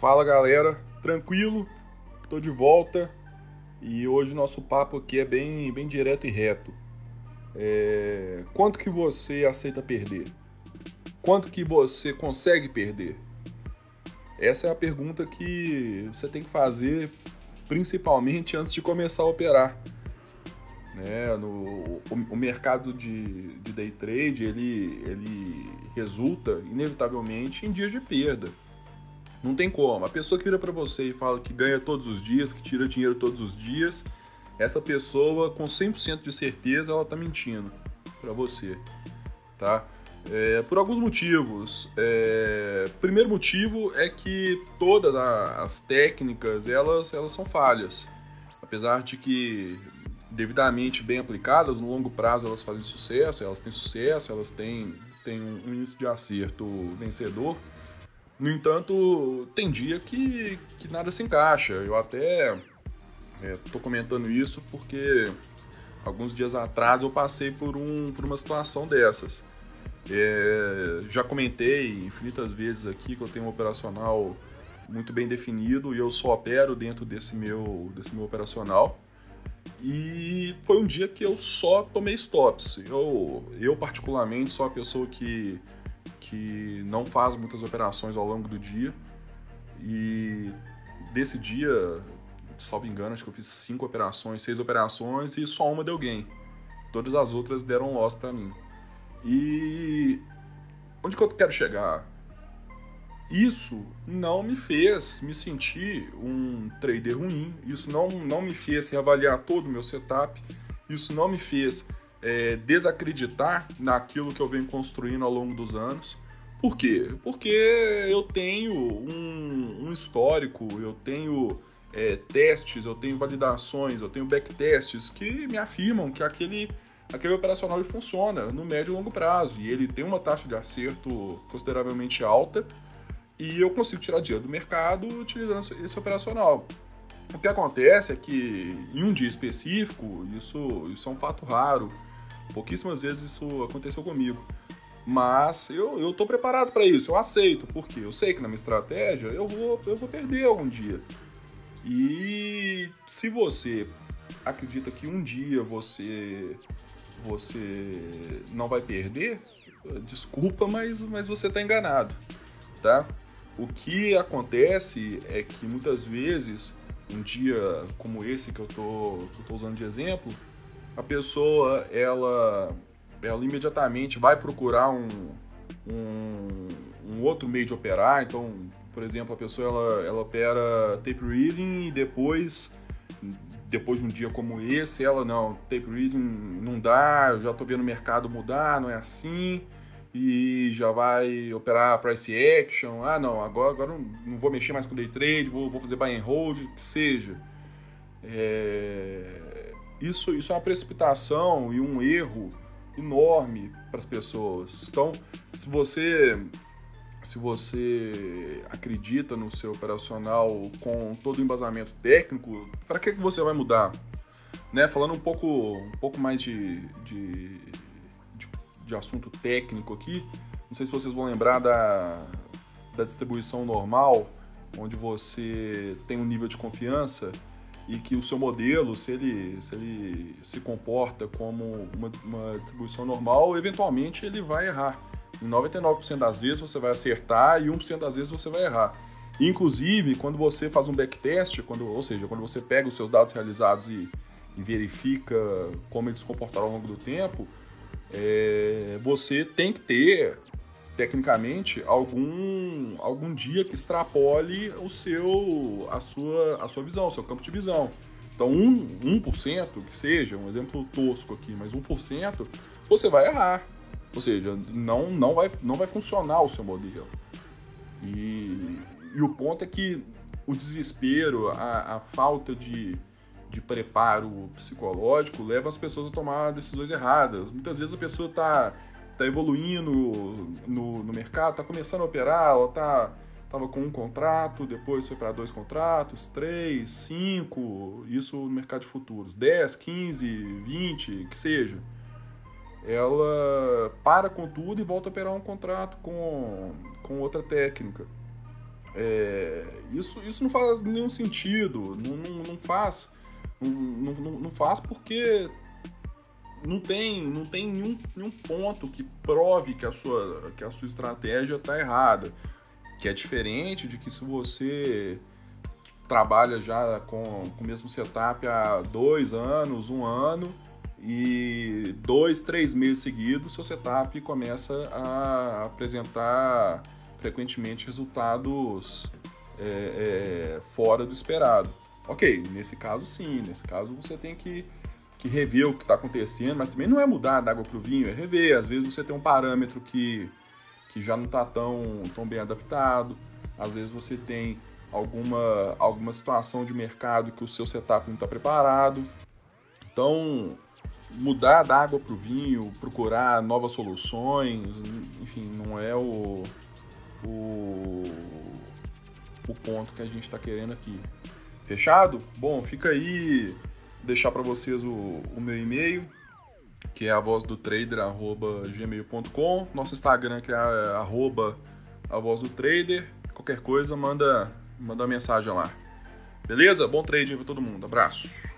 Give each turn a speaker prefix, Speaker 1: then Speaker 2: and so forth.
Speaker 1: Fala galera, tranquilo? Tô de volta e hoje nosso papo aqui é bem, bem direto e reto. É... Quanto que você aceita perder? Quanto que você consegue perder? Essa é a pergunta que você tem que fazer principalmente antes de começar a operar. Né? No, o, o mercado de, de day trade ele, ele resulta inevitavelmente em dias de perda. Não tem como. A pessoa que vira para você e fala que ganha todos os dias, que tira dinheiro todos os dias, essa pessoa com 100% de certeza ela tá mentindo para você, tá? É, por alguns motivos. É, primeiro motivo é que todas as técnicas elas, elas são falhas. Apesar de que devidamente bem aplicadas, no longo prazo elas fazem sucesso, elas têm sucesso, elas têm, têm um índice de acerto vencedor. No entanto, tem dia que, que nada se encaixa. Eu até estou é, comentando isso porque alguns dias atrás eu passei por, um, por uma situação dessas. É, já comentei infinitas vezes aqui que eu tenho um operacional muito bem definido e eu só opero dentro desse meu, desse meu operacional. E foi um dia que eu só tomei stops. Eu, eu particularmente, sou a pessoa que, que não faz muitas operações ao longo do dia. E desse dia, salvo engano, acho que eu fiz cinco operações, seis operações e só uma deu gain. Todas as outras deram loss para mim. E onde que eu quero chegar? Isso não me fez me sentir um trader ruim, isso não, não me fez reavaliar todo o meu setup, isso não me fez é, desacreditar naquilo que eu venho construindo ao longo dos anos. Por quê? Porque eu tenho um, um histórico, eu tenho é, testes, eu tenho validações, eu tenho backtests que me afirmam que aquele, aquele operacional funciona no médio e longo prazo e ele tem uma taxa de acerto consideravelmente alta e eu consigo tirar dinheiro do mercado utilizando esse operacional. O que acontece é que em um dia específico, isso, isso é um fato raro, pouquíssimas vezes isso aconteceu comigo. Mas eu estou preparado para isso, eu aceito, porque eu sei que na minha estratégia eu vou, eu vou perder algum dia. E se você acredita que um dia você você não vai perder, desculpa, mas, mas você está enganado, tá? O que acontece é que muitas vezes, um dia como esse que eu tô, que eu tô usando de exemplo, a pessoa ela, ela imediatamente vai procurar um, um, um outro meio de operar. Então, por exemplo, a pessoa ela, ela opera tape reading e depois depois de um dia como esse, ela não, tape reading não dá, já tô vendo o mercado mudar, não é assim e já vai operar price action. Ah, não, agora, agora não, não vou mexer mais com day trade, vou, vou fazer buy and hold, que seja. É, isso, isso é uma precipitação e um erro enorme para as pessoas. Então, se você se você acredita no seu operacional com todo o embasamento técnico, para que, que você vai mudar? Né? Falando um pouco, um pouco mais de, de de assunto técnico aqui. Não sei se vocês vão lembrar da, da distribuição normal, onde você tem um nível de confiança e que o seu modelo, se ele se, ele se comporta como uma, uma distribuição normal, eventualmente ele vai errar. Em 99% das vezes você vai acertar e 1% das vezes você vai errar. Inclusive, quando você faz um backtest, quando, ou seja, quando você pega os seus dados realizados e, e verifica como eles se comportaram ao longo do tempo, é, você tem que ter, tecnicamente, algum, algum dia que extrapole o seu, a, sua, a sua visão, o seu campo de visão. Então, 1%, 1% que seja, um exemplo tosco aqui, mas 1%, você vai errar. Ou seja, não, não, vai, não vai funcionar o seu modelo. E, e o ponto é que o desespero, a, a falta de, de preparo psicológico leva as pessoas a tomar decisões erradas. Muitas vezes a pessoa está tá evoluindo no, no mercado, está começando a operar, ela tá, tava com um contrato, depois foi para dois contratos, três, cinco, isso no mercado de futuros, 10, 15, 20, que seja. Ela para com tudo e volta a operar um contrato com, com outra técnica. É, isso, isso não faz nenhum sentido, não, não, não faz, não, não, não faz porque não tem, não tem nenhum, nenhum ponto que prove que a sua, que a sua estratégia está errada. Que é diferente de que se você trabalha já com, com o mesmo setup há dois anos, um ano, e dois, três meses seguidos, seu setup começa a apresentar frequentemente resultados é, é, fora do esperado. Ok, nesse caso sim, nesse caso você tem que, que rever o que está acontecendo, mas também não é mudar da água para o vinho, é rever. Às vezes você tem um parâmetro que, que já não está tão, tão bem adaptado, às vezes você tem alguma, alguma situação de mercado que o seu setup não está preparado. Então, mudar da água para o vinho, procurar novas soluções, enfim, não é o, o, o ponto que a gente está querendo aqui. Fechado? Bom, fica aí, deixar para vocês o, o meu e-mail, que é a voz do trader, arroba gmail.com, nosso Instagram que é arroba a voz do trader, qualquer coisa manda, manda uma mensagem lá. Beleza? Bom trading para todo mundo. Abraço.